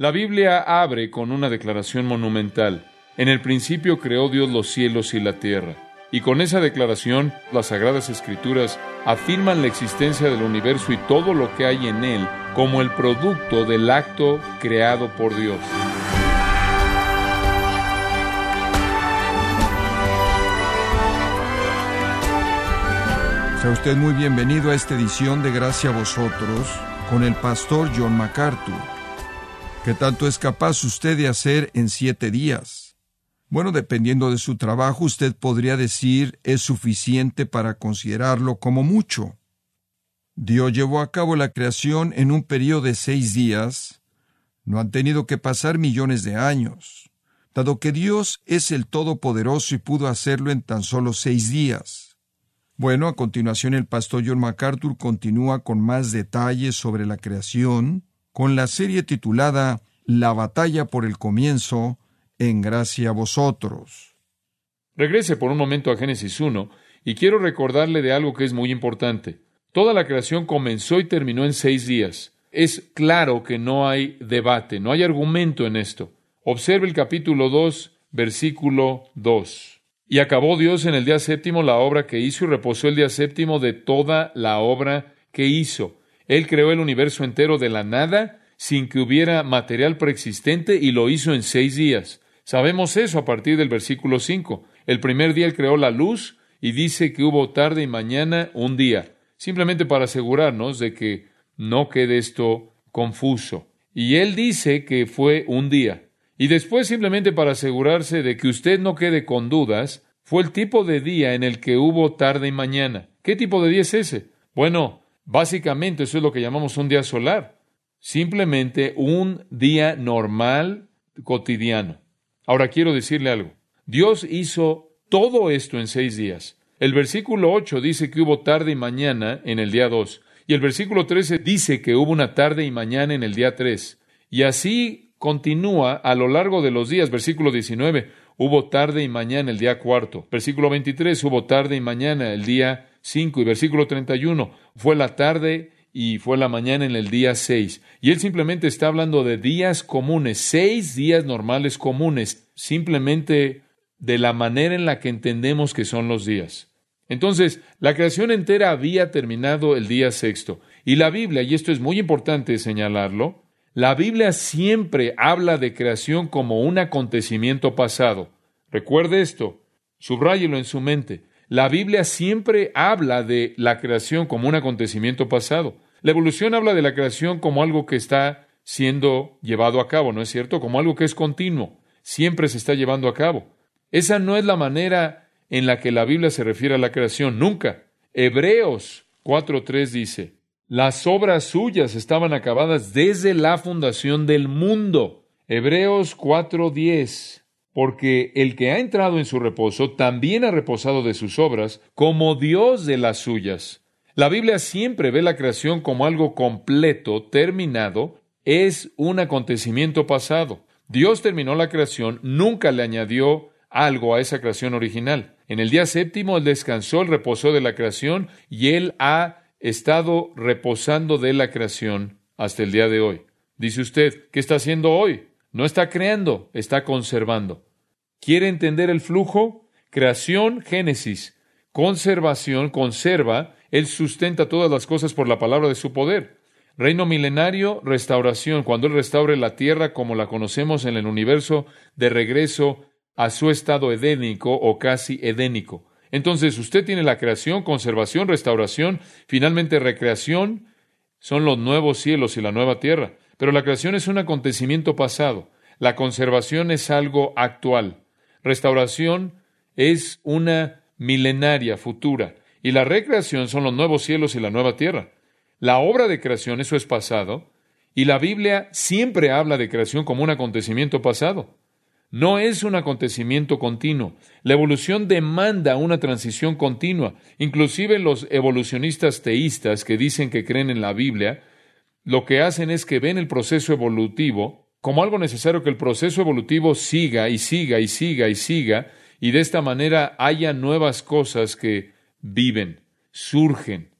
La Biblia abre con una declaración monumental. En el principio creó Dios los cielos y la tierra. Y con esa declaración, las Sagradas Escrituras afirman la existencia del universo y todo lo que hay en él como el producto del acto creado por Dios. Sea usted muy bienvenido a esta edición de Gracia a vosotros con el pastor John MacArthur. ¿Qué tanto es capaz usted de hacer en siete días? Bueno, dependiendo de su trabajo, usted podría decir es suficiente para considerarlo como mucho. Dios llevó a cabo la creación en un periodo de seis días. No han tenido que pasar millones de años, dado que Dios es el Todopoderoso y pudo hacerlo en tan solo seis días. Bueno, a continuación el pastor John MacArthur continúa con más detalles sobre la creación, con la serie titulada La batalla por el comienzo, en gracia a vosotros. Regrese por un momento a Génesis 1 y quiero recordarle de algo que es muy importante. Toda la creación comenzó y terminó en seis días. Es claro que no hay debate, no hay argumento en esto. Observe el capítulo 2, versículo 2. Y acabó Dios en el día séptimo la obra que hizo y reposó el día séptimo de toda la obra que hizo. Él creó el universo entero de la nada sin que hubiera material preexistente y lo hizo en seis días. Sabemos eso a partir del versículo 5. El primer día Él creó la luz y dice que hubo tarde y mañana un día, simplemente para asegurarnos de que no quede esto confuso. Y Él dice que fue un día. Y después simplemente para asegurarse de que usted no quede con dudas, fue el tipo de día en el que hubo tarde y mañana. ¿Qué tipo de día es ese? Bueno, Básicamente eso es lo que llamamos un día solar. Simplemente un día normal, cotidiano. Ahora quiero decirle algo. Dios hizo todo esto en seis días. El versículo 8 dice que hubo tarde y mañana en el día 2. Y el versículo 13 dice que hubo una tarde y mañana en el día 3. Y así continúa a lo largo de los días. Versículo 19, hubo tarde y mañana el día cuarto. Versículo 23, hubo tarde y mañana el día 5 y versículo 31, fue la tarde y fue la mañana en el día 6. Y él simplemente está hablando de días comunes, seis días normales comunes, simplemente de la manera en la que entendemos que son los días. Entonces, la creación entera había terminado el día sexto. Y la Biblia, y esto es muy importante señalarlo, la Biblia siempre habla de creación como un acontecimiento pasado. Recuerde esto, subráyelo en su mente. La Biblia siempre habla de la creación como un acontecimiento pasado. La evolución habla de la creación como algo que está siendo llevado a cabo, ¿no es cierto? Como algo que es continuo, siempre se está llevando a cabo. Esa no es la manera en la que la Biblia se refiere a la creación, nunca. Hebreos 4.3 dice, las obras suyas estaban acabadas desde la fundación del mundo. Hebreos 4.10 porque el que ha entrado en su reposo también ha reposado de sus obras, como Dios de las suyas. La Biblia siempre ve la creación como algo completo, terminado, es un acontecimiento pasado. Dios terminó la creación, nunca le añadió algo a esa creación original. En el día séptimo Él descansó, Él reposó de la creación y Él ha estado reposando de la creación hasta el día de hoy. Dice usted, ¿qué está haciendo hoy? No está creando, está conservando. ¿Quiere entender el flujo? Creación, Génesis. Conservación, conserva. Él sustenta todas las cosas por la palabra de su poder. Reino milenario, restauración. Cuando Él restaure la tierra como la conocemos en el universo, de regreso a su estado edénico o casi edénico. Entonces usted tiene la creación, conservación, restauración, finalmente recreación, son los nuevos cielos y la nueva tierra. Pero la creación es un acontecimiento pasado, la conservación es algo actual. Restauración es una milenaria futura y la recreación son los nuevos cielos y la nueva tierra. La obra de creación, eso es pasado, y la Biblia siempre habla de creación como un acontecimiento pasado. No es un acontecimiento continuo. La evolución demanda una transición continua. Inclusive los evolucionistas teístas que dicen que creen en la Biblia, lo que hacen es que ven el proceso evolutivo como algo necesario que el proceso evolutivo siga y siga y siga y siga, y de esta manera haya nuevas cosas que viven, surgen.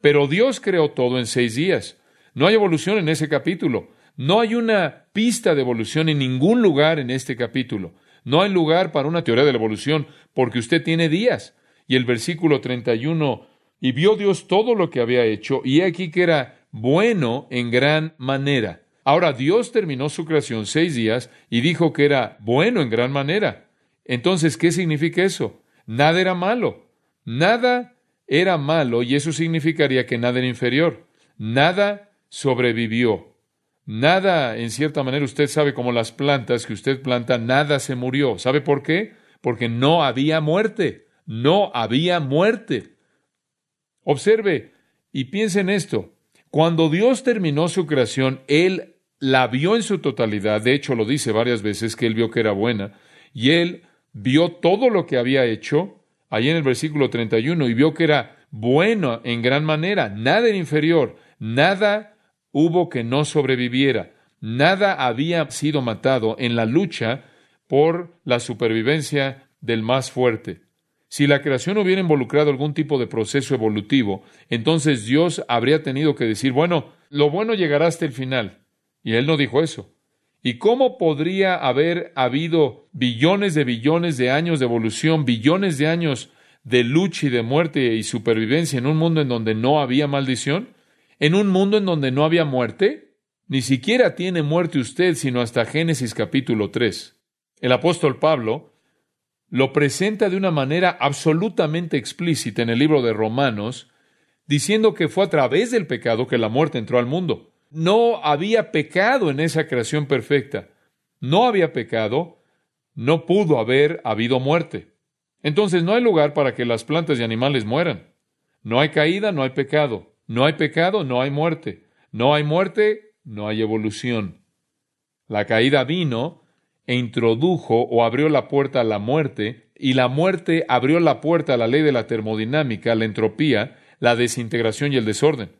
Pero Dios creó todo en seis días. No hay evolución en ese capítulo. No hay una pista de evolución en ningún lugar en este capítulo. No hay lugar para una teoría de la evolución porque usted tiene días. Y el versículo 31, y vio Dios todo lo que había hecho, y aquí que era bueno en gran manera. Ahora Dios terminó su creación seis días y dijo que era bueno en gran manera. Entonces, ¿qué significa eso? Nada era malo. Nada era malo y eso significaría que nada era inferior. Nada sobrevivió. Nada, en cierta manera, usted sabe como las plantas que usted planta, nada se murió. ¿Sabe por qué? Porque no había muerte. No había muerte. Observe y piense en esto. Cuando Dios terminó su creación, Él la vio en su totalidad. De hecho, lo dice varias veces que Él vio que era buena. Y Él vio todo lo que había hecho, ahí en el versículo 31, y vio que era bueno en gran manera. Nada era inferior. Nada hubo que no sobreviviera. Nada había sido matado en la lucha por la supervivencia del más fuerte. Si la creación hubiera involucrado algún tipo de proceso evolutivo, entonces Dios habría tenido que decir, bueno, lo bueno llegará hasta el final. Y Él no dijo eso. ¿Y cómo podría haber habido billones de billones de años de evolución, billones de años de lucha y de muerte y supervivencia en un mundo en donde no había maldición? en un mundo en donde no había muerte? Ni siquiera tiene muerte usted sino hasta Génesis capítulo 3. El apóstol Pablo lo presenta de una manera absolutamente explícita en el libro de Romanos, diciendo que fue a través del pecado que la muerte entró al mundo. No había pecado en esa creación perfecta. No había pecado, no pudo haber habido muerte. Entonces no hay lugar para que las plantas y animales mueran. No hay caída, no hay pecado. No hay pecado, no hay muerte. No hay muerte, no hay evolución. La caída vino e introdujo o abrió la puerta a la muerte, y la muerte abrió la puerta a la ley de la termodinámica, la entropía, la desintegración y el desorden.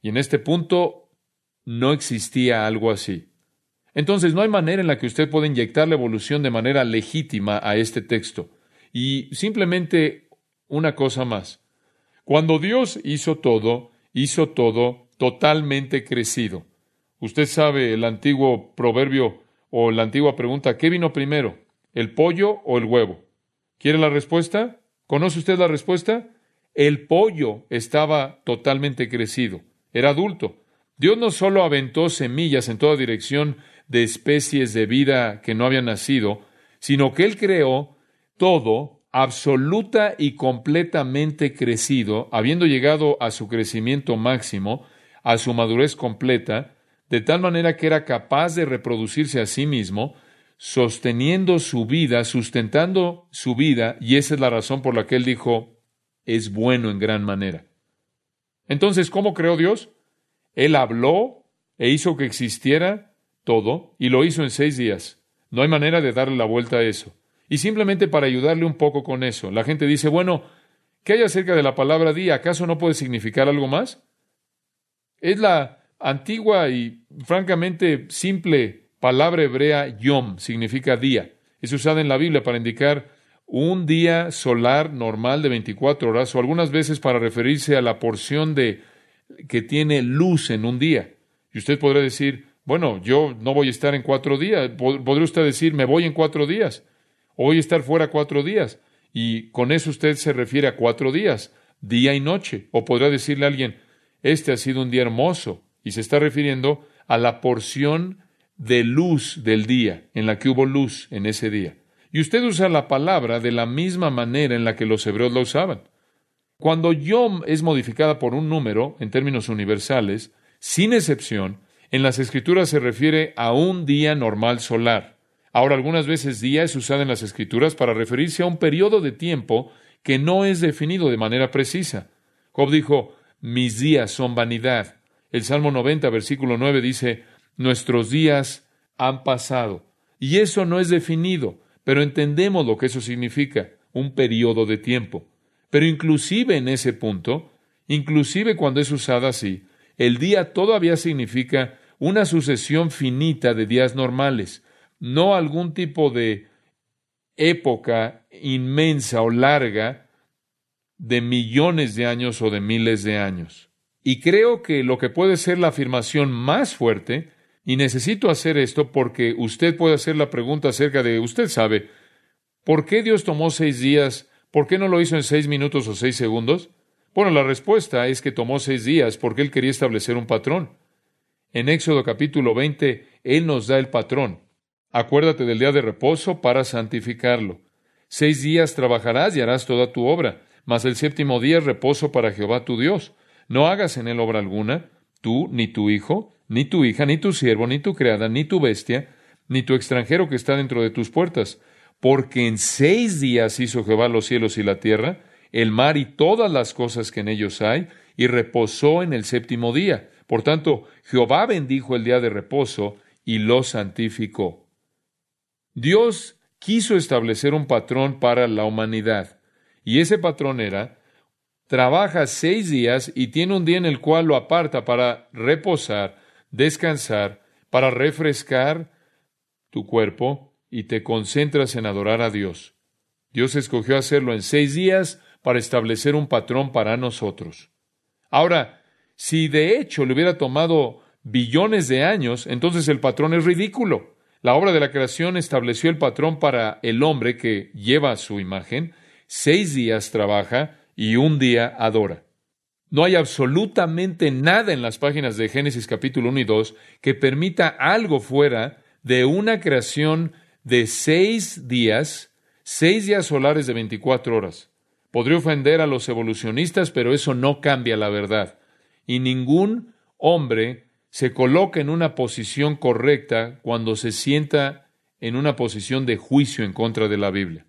Y en este punto no existía algo así. Entonces no hay manera en la que usted pueda inyectar la evolución de manera legítima a este texto. Y simplemente una cosa más. Cuando Dios hizo todo, hizo todo totalmente crecido. Usted sabe el antiguo proverbio o la antigua pregunta, ¿qué vino primero? ¿El pollo o el huevo? ¿Quiere la respuesta? ¿Conoce usted la respuesta? El pollo estaba totalmente crecido, era adulto. Dios no solo aventó semillas en toda dirección de especies de vida que no habían nacido, sino que Él creó todo absoluta y completamente crecido, habiendo llegado a su crecimiento máximo, a su madurez completa, de tal manera que era capaz de reproducirse a sí mismo, sosteniendo su vida, sustentando su vida, y esa es la razón por la que él dijo, es bueno en gran manera. Entonces, ¿cómo creó Dios? Él habló e hizo que existiera todo, y lo hizo en seis días. No hay manera de darle la vuelta a eso. Y simplemente para ayudarle un poco con eso, la gente dice, bueno, ¿qué hay acerca de la palabra día? ¿Acaso no puede significar algo más? Es la antigua y francamente simple palabra hebrea yom, significa día. Es usada en la Biblia para indicar un día solar normal de 24 horas o algunas veces para referirse a la porción de que tiene luz en un día. Y usted podrá decir, bueno, yo no voy a estar en cuatro días. Podría usted decir, me voy en cuatro días. Hoy estar fuera cuatro días. Y con eso usted se refiere a cuatro días, día y noche. O podrá decirle a alguien, este ha sido un día hermoso. Y se está refiriendo a la porción de luz del día, en la que hubo luz en ese día. Y usted usa la palabra de la misma manera en la que los hebreos la usaban. Cuando yom es modificada por un número, en términos universales, sin excepción, en las escrituras se refiere a un día normal solar. Ahora, algunas veces día es usada en las Escrituras para referirse a un periodo de tiempo que no es definido de manera precisa. Job dijo, mis días son vanidad. El Salmo 90, versículo 9 dice, nuestros días han pasado. Y eso no es definido, pero entendemos lo que eso significa, un periodo de tiempo. Pero inclusive en ese punto, inclusive cuando es usada así, el día todavía significa una sucesión finita de días normales no algún tipo de época inmensa o larga de millones de años o de miles de años. Y creo que lo que puede ser la afirmación más fuerte, Y necesito hacer esto porque usted puede hacer la pregunta acerca de, usted sabe, ¿por qué Dios tomó seis días? ¿Por qué no lo hizo en seis minutos o seis segundos? Bueno, la respuesta es que tomó seis días porque Él quería establecer un patrón. En Éxodo capítulo 20, Él nos da el patrón. Acuérdate del día de reposo para santificarlo. Seis días trabajarás y harás toda tu obra, mas el séptimo día es reposo para Jehová tu Dios. No hagas en él obra alguna, tú, ni tu hijo, ni tu hija, ni tu siervo, ni tu criada, ni tu bestia, ni tu extranjero que está dentro de tus puertas. Porque en seis días hizo Jehová los cielos y la tierra, el mar y todas las cosas que en ellos hay, y reposó en el séptimo día. Por tanto, Jehová bendijo el día de reposo y lo santificó. Dios quiso establecer un patrón para la humanidad. Y ese patrón era, trabaja seis días y tiene un día en el cual lo aparta para reposar, descansar, para refrescar tu cuerpo y te concentras en adorar a Dios. Dios escogió hacerlo en seis días para establecer un patrón para nosotros. Ahora, si de hecho le hubiera tomado billones de años, entonces el patrón es ridículo. La obra de la creación estableció el patrón para el hombre que lleva su imagen, seis días trabaja y un día adora. No hay absolutamente nada en las páginas de Génesis capítulo 1 y 2 que permita algo fuera de una creación de seis días, seis días solares de 24 horas. Podría ofender a los evolucionistas, pero eso no cambia la verdad. Y ningún hombre se coloca en una posición correcta cuando se sienta en una posición de juicio en contra de la Biblia.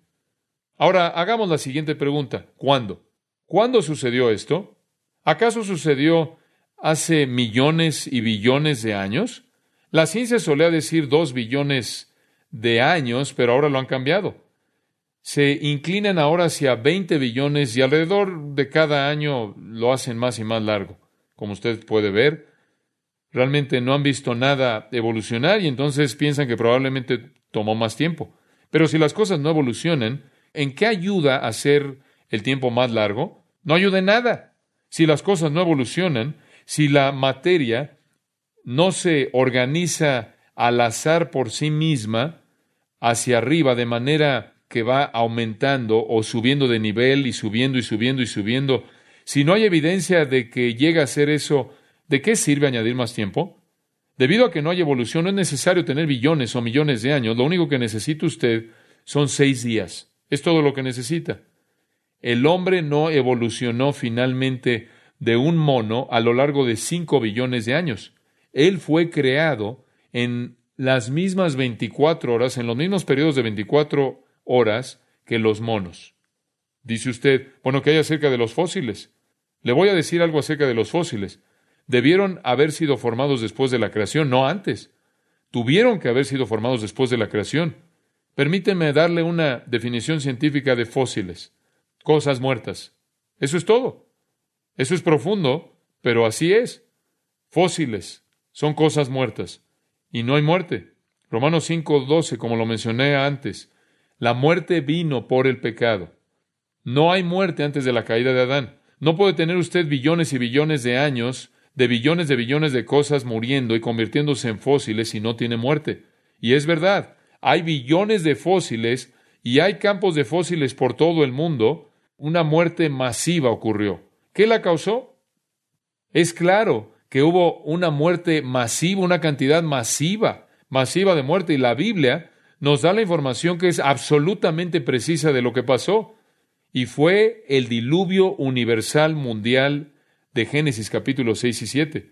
Ahora, hagamos la siguiente pregunta. ¿Cuándo? ¿Cuándo sucedió esto? ¿Acaso sucedió hace millones y billones de años? La ciencia solía decir dos billones de años, pero ahora lo han cambiado. Se inclinan ahora hacia 20 billones y alrededor de cada año lo hacen más y más largo. Como usted puede ver, realmente no han visto nada evolucionar y entonces piensan que probablemente tomó más tiempo. Pero si las cosas no evolucionan, ¿en qué ayuda a hacer el tiempo más largo? No ayuda en nada. Si las cosas no evolucionan, si la materia no se organiza al azar por sí misma hacia arriba de manera que va aumentando o subiendo de nivel y subiendo y subiendo y subiendo, si no hay evidencia de que llega a ser eso ¿De qué sirve añadir más tiempo? Debido a que no hay evolución, no es necesario tener billones o millones de años. Lo único que necesita usted son seis días. Es todo lo que necesita. El hombre no evolucionó finalmente de un mono a lo largo de cinco billones de años. Él fue creado en las mismas 24 horas, en los mismos periodos de 24 horas que los monos. Dice usted, bueno, ¿qué hay acerca de los fósiles? Le voy a decir algo acerca de los fósiles debieron haber sido formados después de la creación, no antes. Tuvieron que haber sido formados después de la creación. Permíteme darle una definición científica de fósiles. Cosas muertas. Eso es todo. Eso es profundo, pero así es. Fósiles son cosas muertas. Y no hay muerte. Romanos 5:12, como lo mencioné antes. La muerte vino por el pecado. No hay muerte antes de la caída de Adán. No puede tener usted billones y billones de años de billones de billones de cosas muriendo y convirtiéndose en fósiles y no tiene muerte. Y es verdad, hay billones de fósiles y hay campos de fósiles por todo el mundo. Una muerte masiva ocurrió. ¿Qué la causó? Es claro que hubo una muerte masiva, una cantidad masiva, masiva de muerte, y la Biblia nos da la información que es absolutamente precisa de lo que pasó. Y fue el diluvio universal mundial de Génesis capítulos 6 y 7.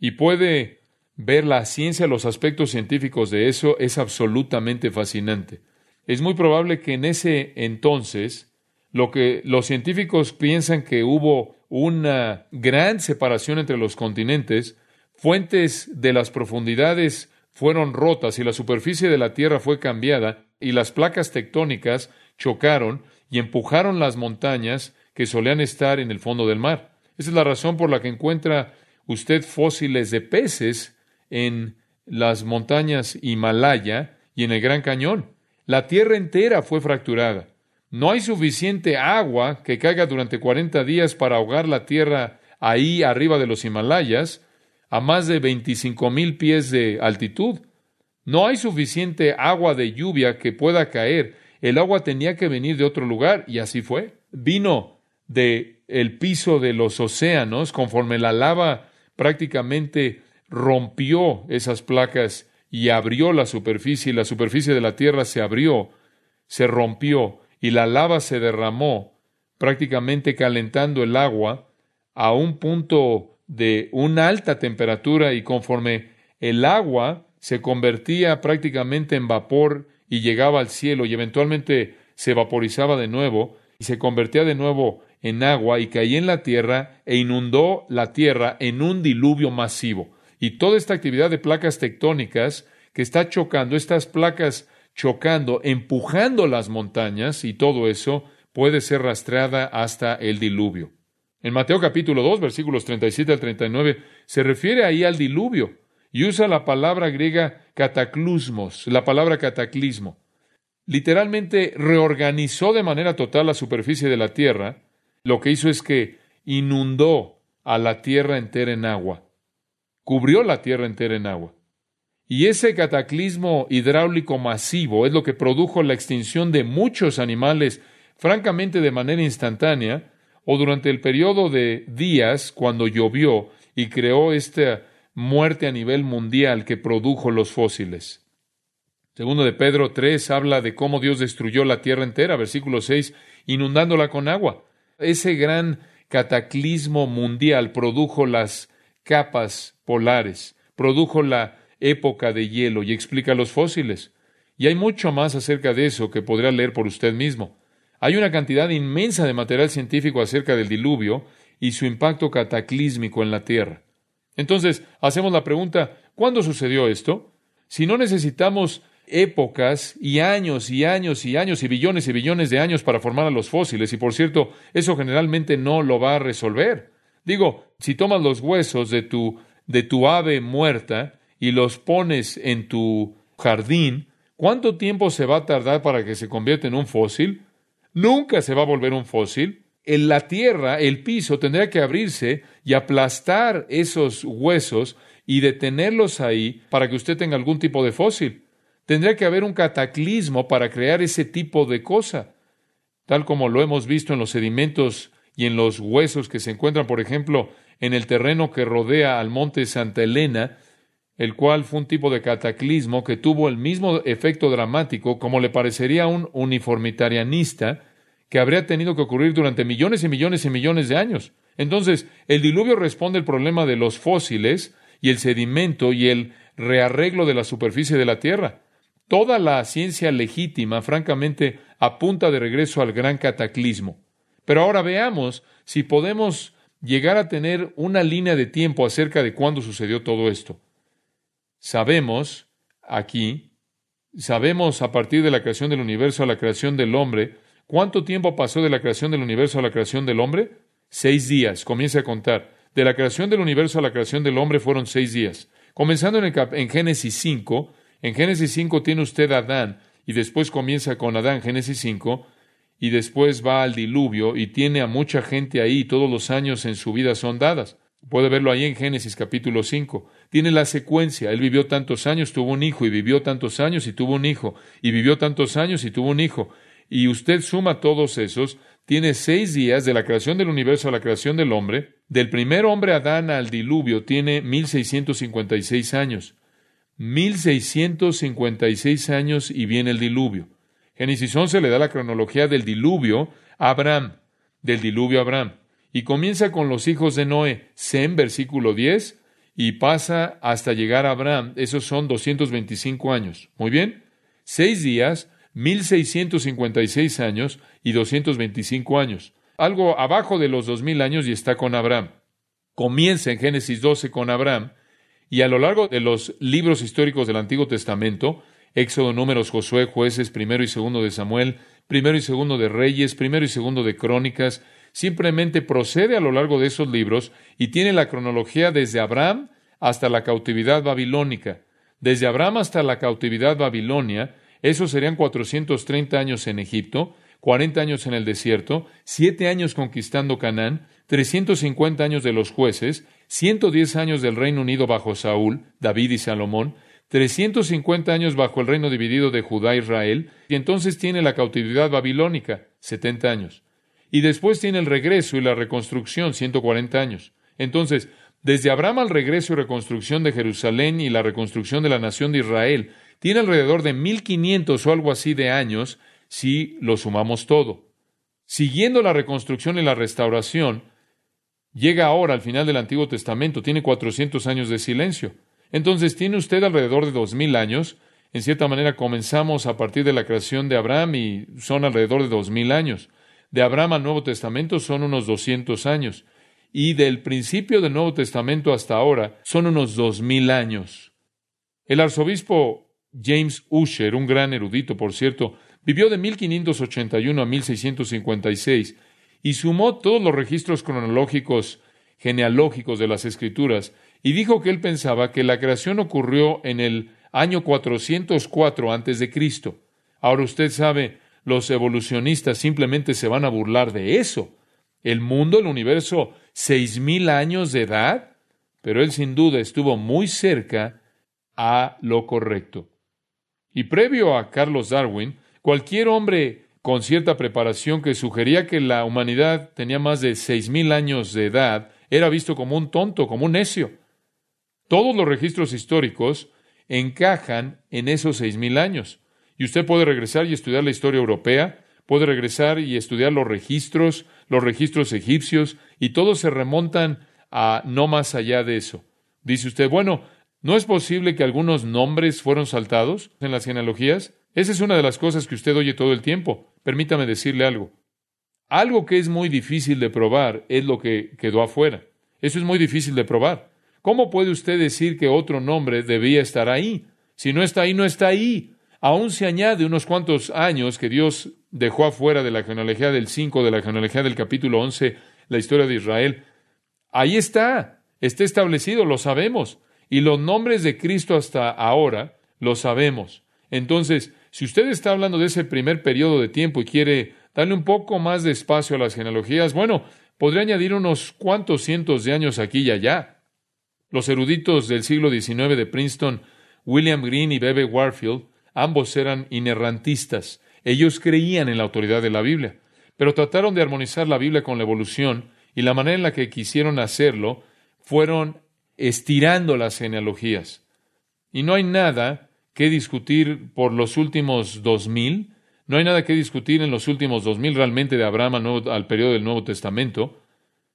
Y puede ver la ciencia, los aspectos científicos de eso, es absolutamente fascinante. Es muy probable que en ese entonces, lo que los científicos piensan que hubo una gran separación entre los continentes, fuentes de las profundidades fueron rotas y la superficie de la Tierra fue cambiada y las placas tectónicas chocaron y empujaron las montañas que solían estar en el fondo del mar. Esa es la razón por la que encuentra usted fósiles de peces en las montañas Himalaya y en el Gran Cañón. La tierra entera fue fracturada. No hay suficiente agua que caiga durante 40 días para ahogar la tierra ahí arriba de los Himalayas, a más de 25 mil pies de altitud. No hay suficiente agua de lluvia que pueda caer. El agua tenía que venir de otro lugar y así fue. Vino de el piso de los océanos conforme la lava prácticamente rompió esas placas y abrió la superficie y la superficie de la tierra se abrió, se rompió y la lava se derramó prácticamente calentando el agua a un punto de una alta temperatura y conforme el agua se convertía prácticamente en vapor y llegaba al cielo y eventualmente se vaporizaba de nuevo y se convertía de nuevo en agua y caía en la tierra e inundó la tierra en un diluvio masivo. Y toda esta actividad de placas tectónicas que está chocando, estas placas chocando, empujando las montañas y todo eso puede ser rastreada hasta el diluvio. En Mateo capítulo 2, versículos 37 al 39, se refiere ahí al diluvio y usa la palabra griega cataclusmos, la palabra cataclismo. Literalmente reorganizó de manera total la superficie de la tierra. Lo que hizo es que inundó a la tierra entera en agua. Cubrió la tierra entera en agua. Y ese cataclismo hidráulico masivo es lo que produjo la extinción de muchos animales, francamente de manera instantánea, o durante el periodo de días cuando llovió y creó esta muerte a nivel mundial que produjo los fósiles. Segundo de Pedro 3 habla de cómo Dios destruyó la tierra entera, versículo 6, inundándola con agua. Ese gran cataclismo mundial produjo las capas polares, produjo la época de hielo y explica los fósiles. Y hay mucho más acerca de eso que podrá leer por usted mismo. Hay una cantidad inmensa de material científico acerca del diluvio y su impacto cataclísmico en la Tierra. Entonces, hacemos la pregunta, ¿cuándo sucedió esto? Si no necesitamos épocas y años y años y años y billones y billones de años para formar a los fósiles, y por cierto, eso generalmente no lo va a resolver. Digo, si tomas los huesos de tu, de tu ave muerta y los pones en tu jardín, ¿cuánto tiempo se va a tardar para que se convierta en un fósil? Nunca se va a volver un fósil en la tierra, el piso tendría que abrirse y aplastar esos huesos y detenerlos ahí para que usted tenga algún tipo de fósil. Tendría que haber un cataclismo para crear ese tipo de cosa, tal como lo hemos visto en los sedimentos y en los huesos que se encuentran, por ejemplo, en el terreno que rodea al monte Santa Elena, el cual fue un tipo de cataclismo que tuvo el mismo efecto dramático como le parecería a un uniformitarianista que habría tenido que ocurrir durante millones y millones y millones de años. Entonces, el diluvio responde al problema de los fósiles y el sedimento y el rearreglo de la superficie de la Tierra. Toda la ciencia legítima, francamente, apunta de regreso al gran cataclismo. Pero ahora veamos si podemos llegar a tener una línea de tiempo acerca de cuándo sucedió todo esto. Sabemos aquí, sabemos a partir de la creación del universo a la creación del hombre, ¿Cuánto tiempo pasó de la creación del universo a la creación del hombre? Seis días. Comience a contar. De la creación del universo a la creación del hombre fueron seis días. Comenzando en, en Génesis 5, en Génesis 5 tiene usted a Adán y después comienza con Adán, Génesis 5, y después va al diluvio y tiene a mucha gente ahí, todos los años en su vida son dadas. Puede verlo ahí en Génesis capítulo 5. Tiene la secuencia. Él vivió tantos años, tuvo un hijo, y vivió tantos años y tuvo un hijo, y vivió tantos años y tuvo un hijo y usted suma todos esos, tiene seis días de la creación del universo a la creación del hombre. Del primer hombre Adán al diluvio tiene 1656 años. 1656 años y viene el diluvio. Génesis 11 le da la cronología del diluvio a Abraham, del diluvio a Abraham. Y comienza con los hijos de Noé, Sem, versículo 10, y pasa hasta llegar a Abraham. Esos son 225 años. Muy bien. Seis días 1656 años y 225 años, algo abajo de los 2000 años y está con Abraham. Comienza en Génesis 12 con Abraham y a lo largo de los libros históricos del Antiguo Testamento, Éxodo, Números, Josué, Jueces, primero y segundo de Samuel, primero y segundo de Reyes, primero y segundo de Crónicas, simplemente procede a lo largo de esos libros y tiene la cronología desde Abraham hasta la cautividad babilónica. Desde Abraham hasta la cautividad babilonia, esos serían 430 años en Egipto, 40 años en el desierto, 7 años conquistando Canaán, 350 años de los jueces, 110 años del Reino Unido bajo Saúl, David y Salomón, 350 años bajo el reino dividido de Judá e Israel, y entonces tiene la cautividad babilónica, 70 años. Y después tiene el regreso y la reconstrucción, 140 años. Entonces, desde Abraham al regreso y reconstrucción de Jerusalén y la reconstrucción de la nación de Israel, tiene alrededor de 1500 o algo así de años si lo sumamos todo. Siguiendo la reconstrucción y la restauración, llega ahora al final del Antiguo Testamento, tiene 400 años de silencio. Entonces tiene usted alrededor de dos mil años. En cierta manera comenzamos a partir de la creación de Abraham y son alrededor de dos mil años. De Abraham al Nuevo Testamento son unos 200 años. Y del principio del Nuevo Testamento hasta ahora son unos dos mil años. El arzobispo James Usher, un gran erudito, por cierto, vivió de 1581 a 1656 y sumó todos los registros cronológicos genealógicos de las Escrituras y dijo que él pensaba que la creación ocurrió en el año 404 antes de Cristo. Ahora usted sabe, los evolucionistas simplemente se van a burlar de eso. El mundo, el universo, seis mil años de edad, pero él sin duda estuvo muy cerca a lo correcto. Y previo a Carlos Darwin, cualquier hombre con cierta preparación que sugería que la humanidad tenía más de seis mil años de edad era visto como un tonto, como un necio. Todos los registros históricos encajan en esos seis mil años. Y usted puede regresar y estudiar la historia europea, puede regresar y estudiar los registros, los registros egipcios, y todos se remontan a no más allá de eso. Dice usted, bueno, ¿no es posible que algunos nombres fueron saltados en las genealogías? Esa es una de las cosas que usted oye todo el tiempo. Permítame decirle algo. Algo que es muy difícil de probar es lo que quedó afuera. Eso es muy difícil de probar. ¿Cómo puede usted decir que otro nombre debía estar ahí? Si no está ahí, no está ahí. Aún se añade unos cuantos años que Dios dejó afuera de la genealogía del 5, de la genealogía del capítulo 11, la historia de Israel. Ahí está, está establecido, lo sabemos. Y los nombres de Cristo hasta ahora lo sabemos. Entonces, si usted está hablando de ese primer periodo de tiempo y quiere darle un poco más de espacio a las genealogías, bueno, podría añadir unos cuantos cientos de años aquí y allá. Los eruditos del siglo XIX de Princeton, William Green y Bebe Warfield, ambos eran inerrantistas. Ellos creían en la autoridad de la Biblia, pero trataron de armonizar la Biblia con la evolución y la manera en la que quisieron hacerlo fueron estirando las genealogías. Y no hay nada que discutir por los últimos dos mil, no hay nada que discutir en los últimos dos mil realmente de Abraham al, al periodo del Nuevo Testamento.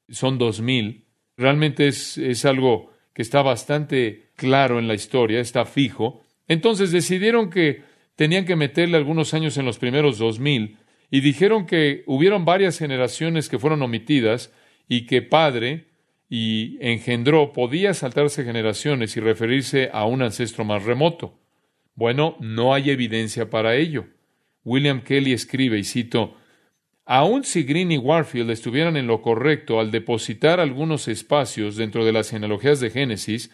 Son dos mil. Realmente es, es algo que está bastante claro en la historia, está fijo. Entonces decidieron que tenían que meterle algunos años en los primeros dos mil y dijeron que hubieron varias generaciones que fueron omitidas y que padre y engendró podía saltarse generaciones y referirse a un ancestro más remoto. Bueno, no hay evidencia para ello. William Kelly escribe, y cito, Aun si Green y Warfield estuvieran en lo correcto al depositar algunos espacios dentro de las genealogías de Génesis,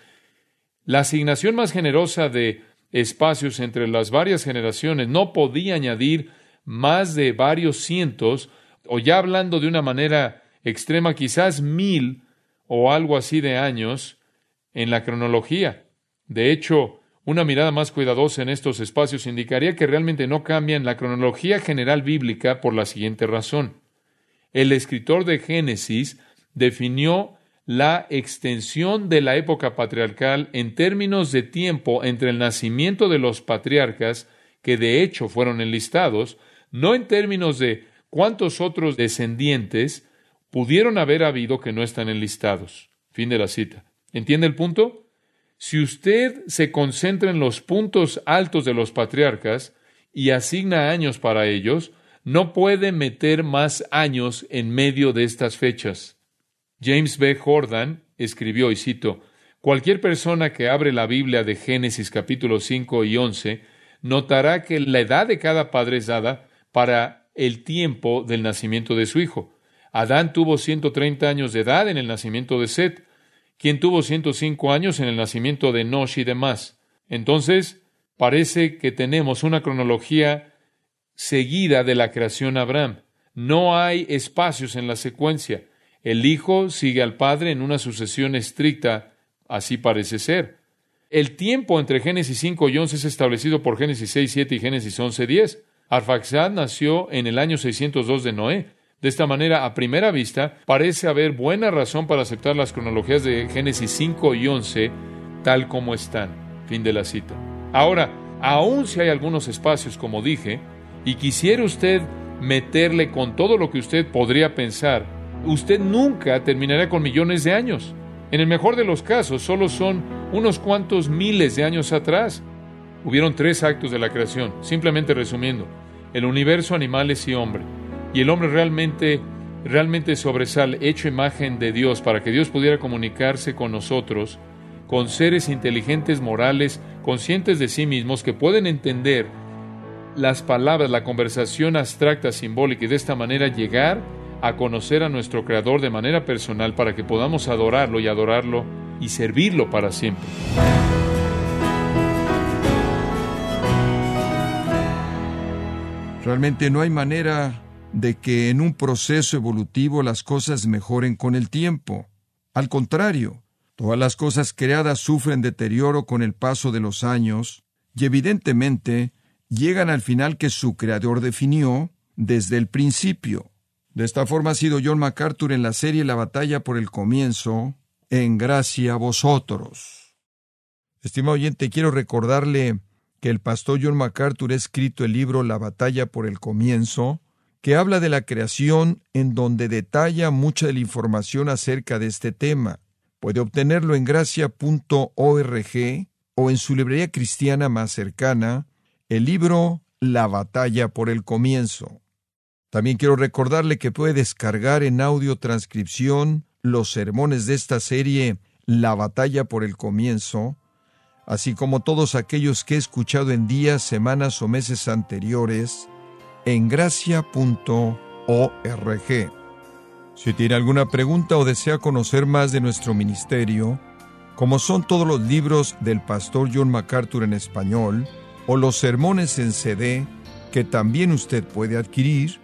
la asignación más generosa de espacios entre las varias generaciones no podía añadir más de varios cientos, o ya hablando de una manera extrema, quizás mil o algo así de años en la cronología. De hecho, una mirada más cuidadosa en estos espacios indicaría que realmente no cambian la cronología general bíblica por la siguiente razón. El escritor de Génesis definió la extensión de la época patriarcal en términos de tiempo entre el nacimiento de los patriarcas, que de hecho fueron enlistados, no en términos de cuántos otros descendientes pudieron haber habido que no están enlistados. Fin de la cita. ¿Entiende el punto? Si usted se concentra en los puntos altos de los patriarcas y asigna años para ellos, no puede meter más años en medio de estas fechas. James B. Jordan escribió, y cito, Cualquier persona que abre la Biblia de Génesis capítulo 5 y 11 notará que la edad de cada padre es dada para el tiempo del nacimiento de su hijo. Adán tuvo 130 años de edad en el nacimiento de Set quien tuvo 105 años en el nacimiento de Nosh y demás. Entonces, parece que tenemos una cronología seguida de la creación Abraham. No hay espacios en la secuencia. El Hijo sigue al Padre en una sucesión estricta, así parece ser. El tiempo entre Génesis 5 y 11 es establecido por Génesis 6, 7 y Génesis 11, 10. Arfaxad nació en el año 602 de Noé. De esta manera, a primera vista, parece haber buena razón para aceptar las cronologías de Génesis 5 y 11 tal como están. Fin de la cita. Ahora, aun si hay algunos espacios, como dije, y quisiera usted meterle con todo lo que usted podría pensar, usted nunca terminará con millones de años. En el mejor de los casos, solo son unos cuantos miles de años atrás. Hubieron tres actos de la creación, simplemente resumiendo, el universo, animales y hombre. Y el hombre realmente, realmente sobresale, hecho imagen de Dios, para que Dios pudiera comunicarse con nosotros, con seres inteligentes, morales, conscientes de sí mismos, que pueden entender las palabras, la conversación abstracta, simbólica, y de esta manera llegar a conocer a nuestro Creador de manera personal para que podamos adorarlo y adorarlo y servirlo para siempre. Realmente no hay manera de que en un proceso evolutivo las cosas mejoren con el tiempo. Al contrario, todas las cosas creadas sufren deterioro con el paso de los años y evidentemente llegan al final que su creador definió desde el principio. De esta forma ha sido John MacArthur en la serie La batalla por el comienzo, en gracia a vosotros. Estimado oyente, quiero recordarle que el pastor John MacArthur ha escrito el libro La batalla por el comienzo, que habla de la creación en donde detalla mucha de la información acerca de este tema. Puede obtenerlo en gracia.org o en su librería cristiana más cercana, el libro La batalla por el comienzo. También quiero recordarle que puede descargar en audio transcripción los sermones de esta serie La batalla por el comienzo, así como todos aquellos que he escuchado en días, semanas o meses anteriores, en gracia.org. Si tiene alguna pregunta o desea conocer más de nuestro ministerio, como son todos los libros del pastor John MacArthur en español, o los sermones en CD, que también usted puede adquirir,